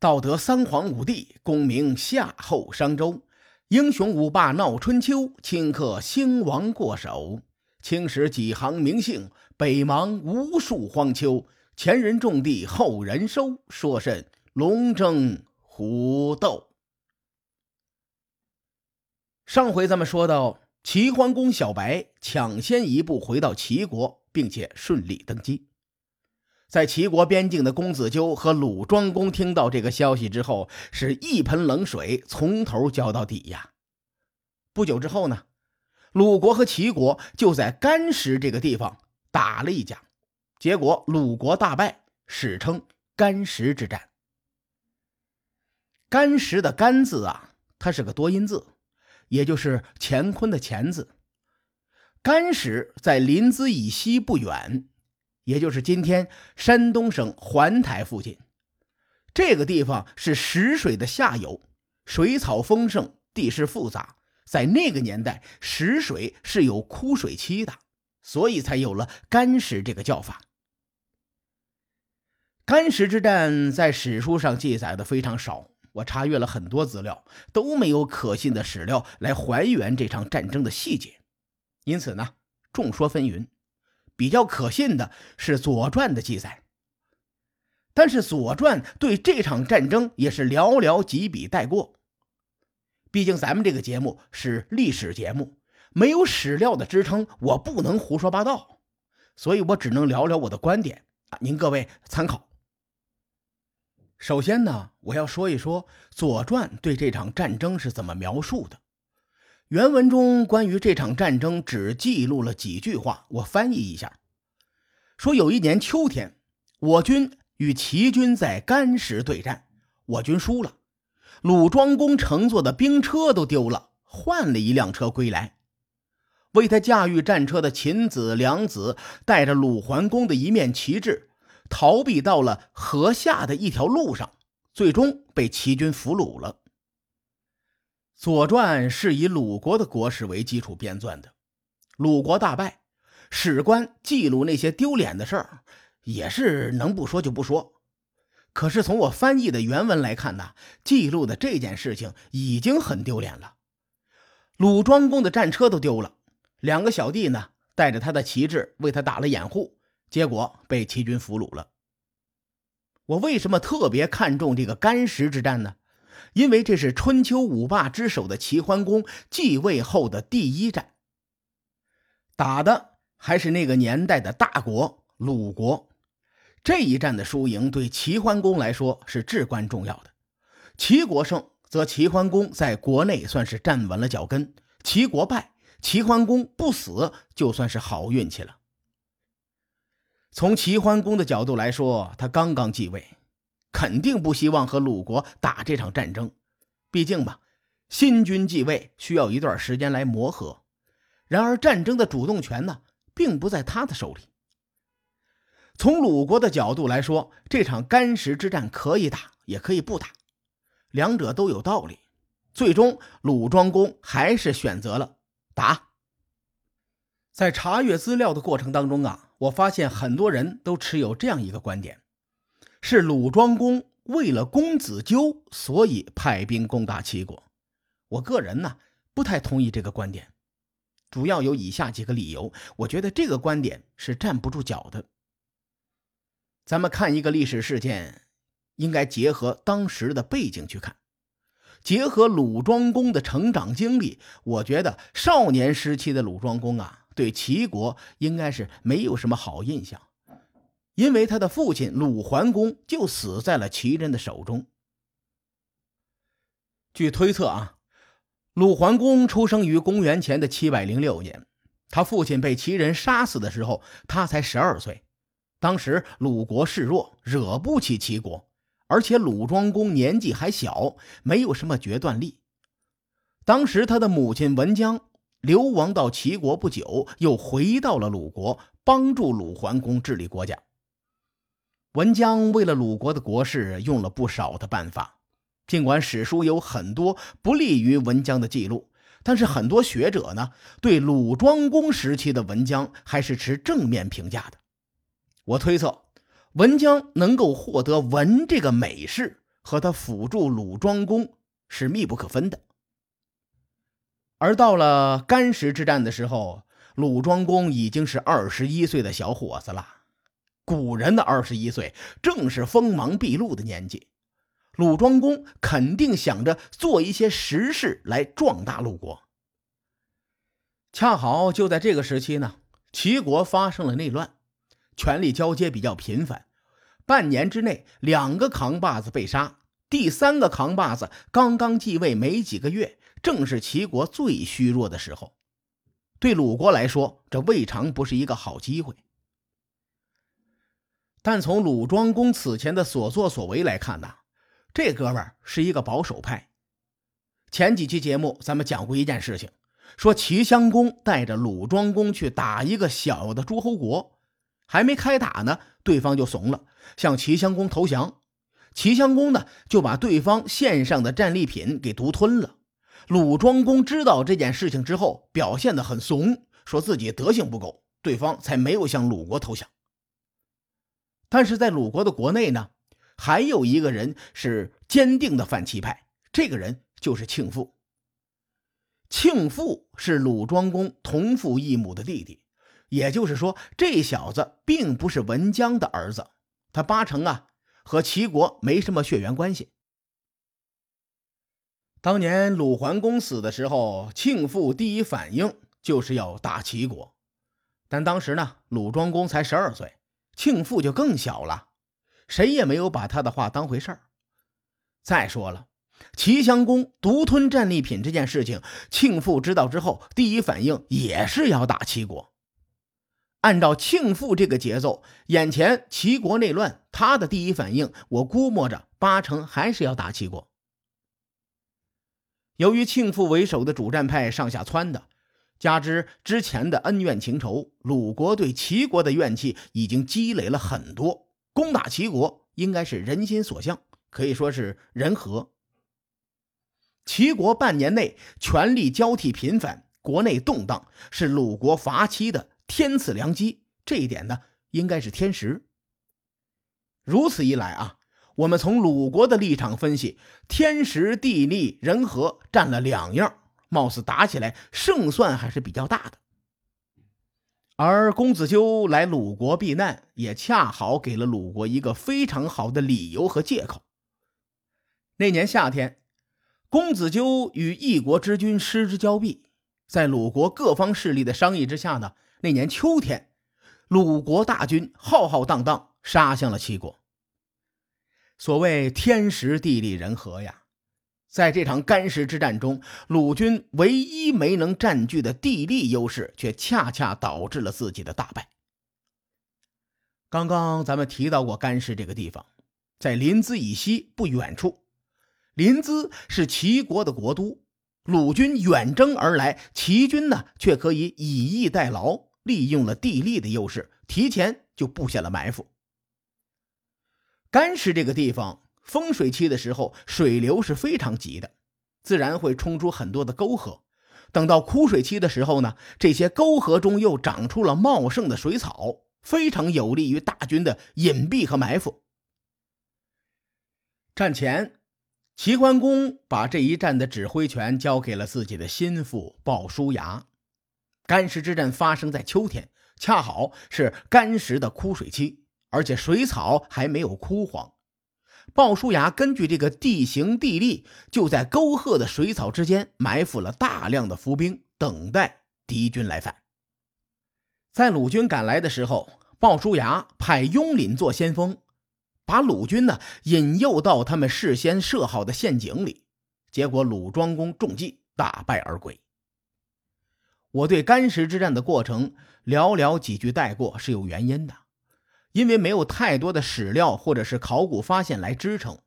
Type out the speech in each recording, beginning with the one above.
道德三皇五帝，功名夏后商周，英雄五霸闹春秋，顷刻兴亡过手。青史几行名姓，北邙无数荒丘。前人种地，后人收，说甚龙争虎斗？上回咱们说到，齐桓公小白抢先一步回到齐国，并且顺利登基。在齐国边境的公子纠和鲁庄公听到这个消息之后，是一盆冷水从头浇到底呀。不久之后呢，鲁国和齐国就在干石这个地方打了一架，结果鲁国大败，史称干石之战。干石的“干”字啊，它是个多音字。也就是乾坤的乾字，干石在临淄以西不远，也就是今天山东省环台附近。这个地方是石水的下游，水草丰盛，地势复杂。在那个年代，石水是有枯水期的，所以才有了干石这个叫法。干石之战在史书上记载的非常少。我查阅了很多资料，都没有可信的史料来还原这场战争的细节，因此呢，众说纷纭。比较可信的是《左传》的记载，但是《左传》对这场战争也是寥寥几笔带过。毕竟咱们这个节目是历史节目，没有史料的支撑，我不能胡说八道，所以我只能聊聊我的观点啊，您各位参考。首先呢，我要说一说《左传》对这场战争是怎么描述的。原文中关于这场战争只记录了几句话，我翻译一下：说有一年秋天，我军与齐军在干石对战，我军输了，鲁庄公乘坐的兵车都丢了，换了一辆车归来。为他驾驭战车的秦子、梁子带着鲁桓公的一面旗帜。逃避到了河下的一条路上，最终被齐军俘虏了。《左传》是以鲁国的国史为基础编撰的，鲁国大败，史官记录那些丢脸的事儿，也是能不说就不说。可是从我翻译的原文来看呢，记录的这件事情已经很丢脸了。鲁庄公的战车都丢了，两个小弟呢带着他的旗帜为他打了掩护。结果被齐军俘虏了。我为什么特别看重这个干石之战呢？因为这是春秋五霸之首的齐桓公继位后的第一战，打的还是那个年代的大国鲁国。这一战的输赢对齐桓公来说是至关重要的。齐国胜，则齐桓公在国内算是站稳了脚跟；齐国败，齐桓公不死，就算是好运气了。从齐桓公的角度来说，他刚刚继位，肯定不希望和鲁国打这场战争。毕竟吧，新君继位需要一段时间来磨合。然而，战争的主动权呢，并不在他的手里。从鲁国的角度来说，这场干石之战可以打，也可以不打，两者都有道理。最终，鲁庄公还是选择了打。在查阅资料的过程当中啊。我发现很多人都持有这样一个观点：是鲁庄公为了公子纠，所以派兵攻打齐国。我个人呢不太同意这个观点，主要有以下几个理由。我觉得这个观点是站不住脚的。咱们看一个历史事件，应该结合当时的背景去看，结合鲁庄公的成长经历，我觉得少年时期的鲁庄公啊。对齐国应该是没有什么好印象，因为他的父亲鲁桓公就死在了齐人的手中。据推测啊，鲁桓公出生于公元前的七百零六年，他父亲被齐人杀死的时候，他才十二岁。当时鲁国势弱，惹不起齐国，而且鲁庄公年纪还小，没有什么决断力。当时他的母亲文姜。流亡到齐国不久，又回到了鲁国，帮助鲁桓公治理国家。文姜为了鲁国的国事，用了不少的办法。尽管史书有很多不利于文姜的记录，但是很多学者呢，对鲁庄公时期的文姜还是持正面评价的。我推测，文姜能够获得“文”这个美事，和他辅助鲁庄公是密不可分的。而到了干石之战的时候，鲁庄公已经是二十一岁的小伙子了。古人的二十一岁正是锋芒毕露的年纪，鲁庄公肯定想着做一些实事来壮大鲁国。恰好就在这个时期呢，齐国发生了内乱，权力交接比较频繁，半年之内两个扛把子被杀，第三个扛把子刚刚继位没几个月。正是齐国最虚弱的时候，对鲁国来说，这未尝不是一个好机会。但从鲁庄公此前的所作所为来看呢，这哥们儿是一个保守派。前几期节目咱们讲过一件事情，说齐襄公带着鲁庄公去打一个小的诸侯国，还没开打呢，对方就怂了，向齐襄公投降。齐襄公呢，就把对方献上的战利品给独吞了。鲁庄公知道这件事情之后，表现得很怂，说自己德行不够，对方才没有向鲁国投降。但是在鲁国的国内呢，还有一个人是坚定的反齐派，这个人就是庆父。庆父是鲁庄公同父异母的弟弟，也就是说，这小子并不是文姜的儿子，他八成啊和齐国没什么血缘关系。当年鲁桓公死的时候，庆父第一反应就是要打齐国，但当时呢，鲁庄公才十二岁，庆父就更小了，谁也没有把他的话当回事儿。再说了，齐襄公独吞战利品这件事情，庆父知道之后，第一反应也是要打齐国。按照庆父这个节奏，眼前齐国内乱，他的第一反应，我估摸着八成还是要打齐国。由于庆父为首的主战派上下窜的，加之之前的恩怨情仇，鲁国对齐国的怨气已经积累了很多。攻打齐国应该是人心所向，可以说是人和。齐国半年内权力交替频繁，国内动荡，是鲁国伐齐的天赐良机。这一点呢，应该是天时。如此一来啊。我们从鲁国的立场分析，天时地利人和占了两样，貌似打起来胜算还是比较大的。而公子纠来鲁国避难，也恰好给了鲁国一个非常好的理由和借口。那年夏天，公子纠与一国之君失之交臂，在鲁国各方势力的商议之下呢，那年秋天，鲁国大军浩浩荡荡杀向了齐国。所谓天时地利人和呀，在这场干石之战中，鲁军唯一没能占据的地利优势，却恰恰导致了自己的大败。刚刚咱们提到过干石这个地方，在临淄以西不远处。临淄是齐国的国都，鲁军远征而来，齐军呢却可以以逸待劳，利用了地利的优势，提前就布下了埋伏。干石这个地方，丰水期的时候水流是非常急的，自然会冲出很多的沟壑。等到枯水期的时候呢，这些沟壑中又长出了茂盛的水草，非常有利于大军的隐蔽和埋伏。战前，齐桓公把这一战的指挥权交给了自己的心腹鲍叔牙。干石之战发生在秋天，恰好是干石的枯水期。而且水草还没有枯黄，鲍叔牙根据这个地形地利，就在沟壑的水草之间埋伏了大量的伏兵，等待敌军来犯。在鲁军赶来的时候，鲍叔牙派雍廪做先锋，把鲁军呢引诱到他们事先设好的陷阱里，结果鲁庄公中计，大败而归。我对干石之战的过程寥寥几句带过是有原因的。因为没有太多的史料或者是考古发现来支撑，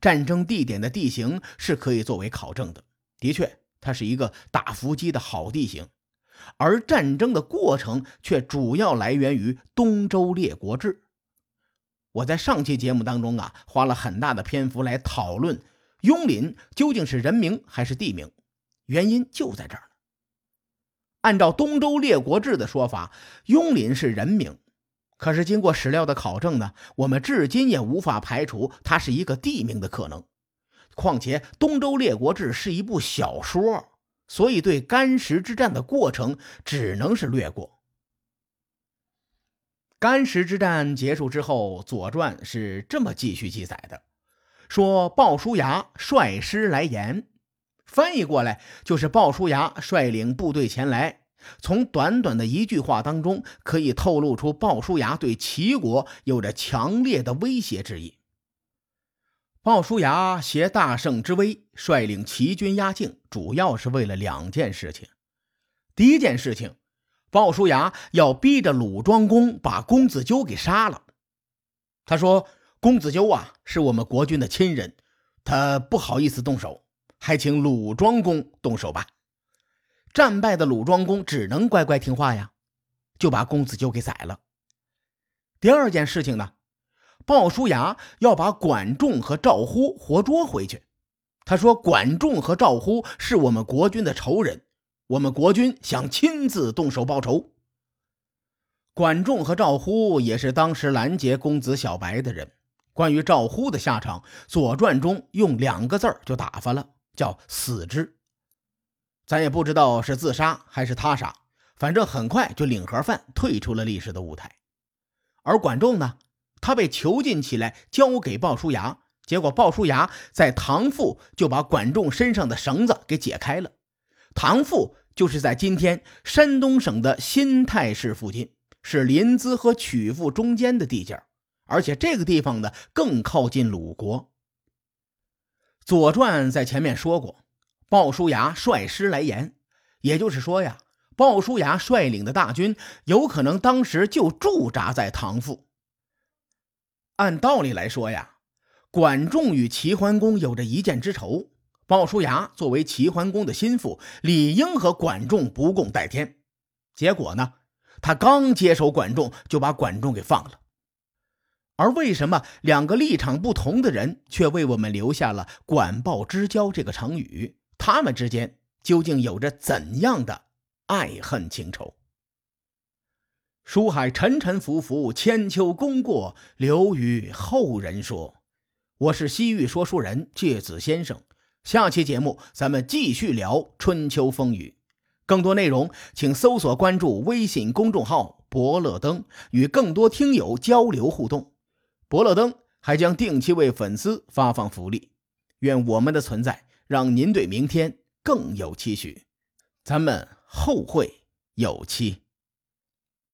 战争地点的地形是可以作为考证的。的确，它是一个打伏击的好地形，而战争的过程却主要来源于《东周列国志》。我在上期节目当中啊，花了很大的篇幅来讨论雍廪究竟是人名还是地名，原因就在这儿按照《东周列国志》的说法，雍廪是人名。可是经过史料的考证呢，我们至今也无法排除它是一个地名的可能。况且《东周列国志》是一部小说，所以对干石之战的过程只能是略过。干石之战结束之后，《左传》是这么继续记载的：说鲍叔牙率师来延，翻译过来就是鲍叔牙率领部队前来。从短短的一句话当中，可以透露出鲍叔牙对齐国有着强烈的威胁之意。鲍叔牙携大胜之威，率领齐军压境，主要是为了两件事情。第一件事情。鲍叔牙要逼着鲁庄公把公子纠给杀了。他说：“公子纠啊，是我们国君的亲人，他不好意思动手，还请鲁庄公动手吧。”战败的鲁庄公只能乖乖听话呀，就把公子纠给宰了。第二件事情呢，鲍叔牙要把管仲和赵乎活捉回去。他说：“管仲和赵乎是我们国君的仇人。”我们国君想亲自动手报仇。管仲和赵乎也是当时拦截公子小白的人。关于赵乎的下场，《左传》中用两个字就打发了，叫“死之”。咱也不知道是自杀还是他杀，反正很快就领盒饭退出了历史的舞台。而管仲呢，他被囚禁起来，交给鲍叔牙，结果鲍叔牙在唐父就把管仲身上的绳子给解开了。唐父就是在今天山东省的新泰市附近，是临淄和曲阜中间的地界而且这个地方呢更靠近鲁国。《左传》在前面说过，鲍叔牙率师来延，也就是说呀，鲍叔牙率领的大军有可能当时就驻扎在唐阜。按道理来说呀，管仲与齐桓公有着一箭之仇。鲍叔牙作为齐桓公的心腹，理应和管仲不共戴天。结果呢，他刚接手管仲，就把管仲给放了。而为什么两个立场不同的人却为我们留下了“管鲍之交”这个成语？他们之间究竟有着怎样的爱恨情仇？书海沉沉浮浮，千秋功过留与后人说。我是西域说书人芥子先生。下期节目咱们继续聊春秋风雨，更多内容请搜索关注微信公众号“伯乐灯”，与更多听友交流互动。伯乐灯还将定期为粉丝发放福利。愿我们的存在让您对明天更有期许。咱们后会有期。